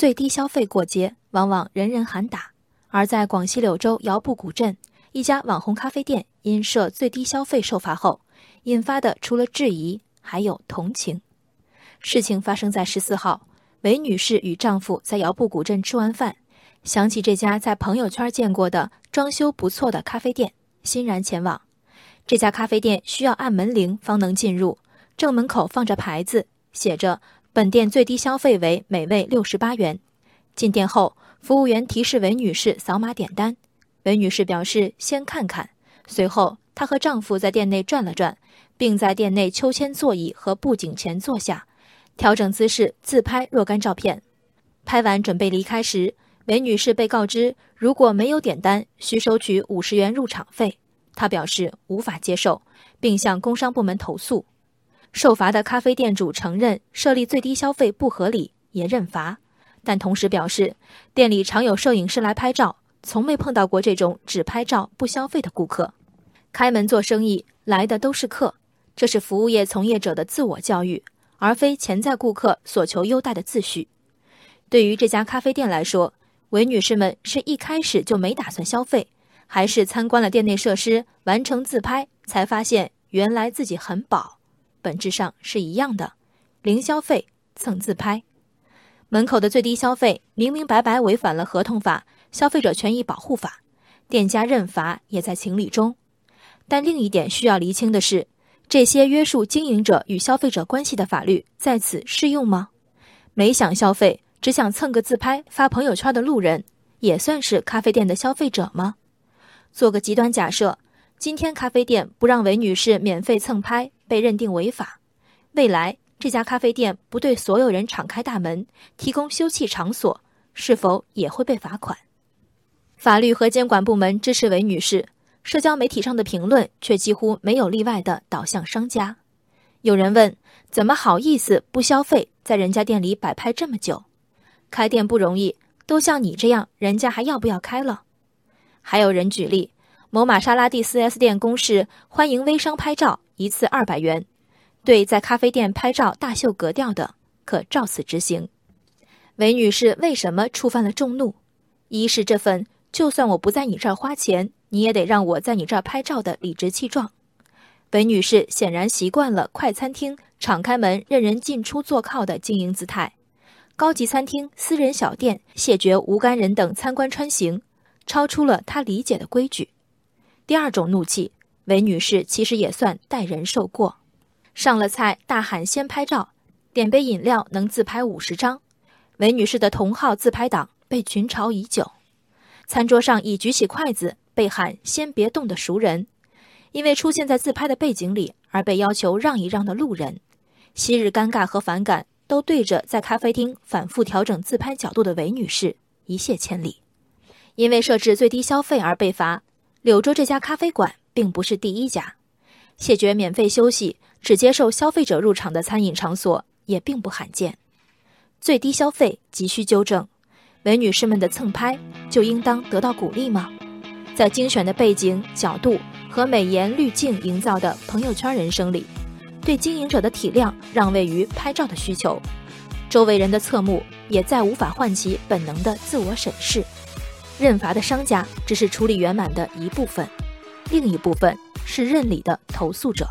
最低消费过节，往往人人喊打。而在广西柳州瑶埠古镇，一家网红咖啡店因设最低消费受罚后，引发的除了质疑，还有同情。事情发生在十四号，韦女士与丈夫在瑶埠古镇吃完饭，想起这家在朋友圈见过的装修不错的咖啡店，欣然前往。这家咖啡店需要按门铃方能进入，正门口放着牌子，写着“本店最低消费为每位六十八元”。进店后，服务员提示韦女士扫码点单，韦女士表示先看看。随后，她和丈夫在店内转了转，并在店内秋千座椅和布景前坐下。调整姿势自拍若干照片，拍完准备离开时，韦女士被告知如果没有点单，需收取五十元入场费。她表示无法接受，并向工商部门投诉。受罚的咖啡店主承认设立最低消费不合理，也认罚，但同时表示店里常有摄影师来拍照，从没碰到过这种只拍照不消费的顾客。开门做生意来的都是客，这是服务业从业者的自我教育。而非潜在顾客所求优待的秩序。对于这家咖啡店来说，韦女士们是一开始就没打算消费，还是参观了店内设施，完成自拍，才发现原来自己很饱？本质上是一样的，零消费蹭自拍。门口的最低消费明明白白违反了合同法、消费者权益保护法，店家认罚也在情理中。但另一点需要厘清的是。这些约束经营者与消费者关系的法律在此适用吗？没想消费，只想蹭个自拍发朋友圈的路人，也算是咖啡店的消费者吗？做个极端假设，今天咖啡店不让韦女士免费蹭拍，被认定违法，未来这家咖啡店不对所有人敞开大门，提供休憩场所，是否也会被罚款？法律和监管部门支持韦女士。社交媒体上的评论却几乎没有例外的导向商家。有人问：怎么好意思不消费，在人家店里摆拍这么久？开店不容易，都像你这样，人家还要不要开了？还有人举例：某玛莎拉蒂 4S 店公示欢迎微商拍照，一次二百元，对在咖啡店拍照大秀格调的，可照此执行。韦女士为什么触犯了众怒？一是这份就算我不在你这儿花钱。你也得让我在你这儿拍照的理直气壮。韦女士显然习惯了快餐厅敞开门任人进出坐靠的经营姿态，高级餐厅、私人小店谢绝无干人等参观穿行，超出了她理解的规矩。第二种怒气，韦女士其实也算待人受过。上了菜大喊先拍照，点杯饮料能自拍五十张，韦女士的同号自拍党被群嘲已久。餐桌上已举起筷子。被喊“先别动”的熟人，因为出现在自拍的背景里而被要求让一让的路人，昔日尴尬和反感都对着在咖啡厅反复调整自拍角度的韦女士一泻千里。因为设置最低消费而被罚，柳州这家咖啡馆并不是第一家。谢绝免费休息、只接受消费者入场的餐饮场所也并不罕见。最低消费急需纠正，美女士们的蹭拍就应当得到鼓励吗？在精选的背景、角度和美颜滤镜营造的朋友圈人生里，对经营者的体谅让位于拍照的需求，周围人的侧目也再无法唤起本能的自我审视。认罚的商家只是处理圆满的一部分，另一部分是认理的投诉者。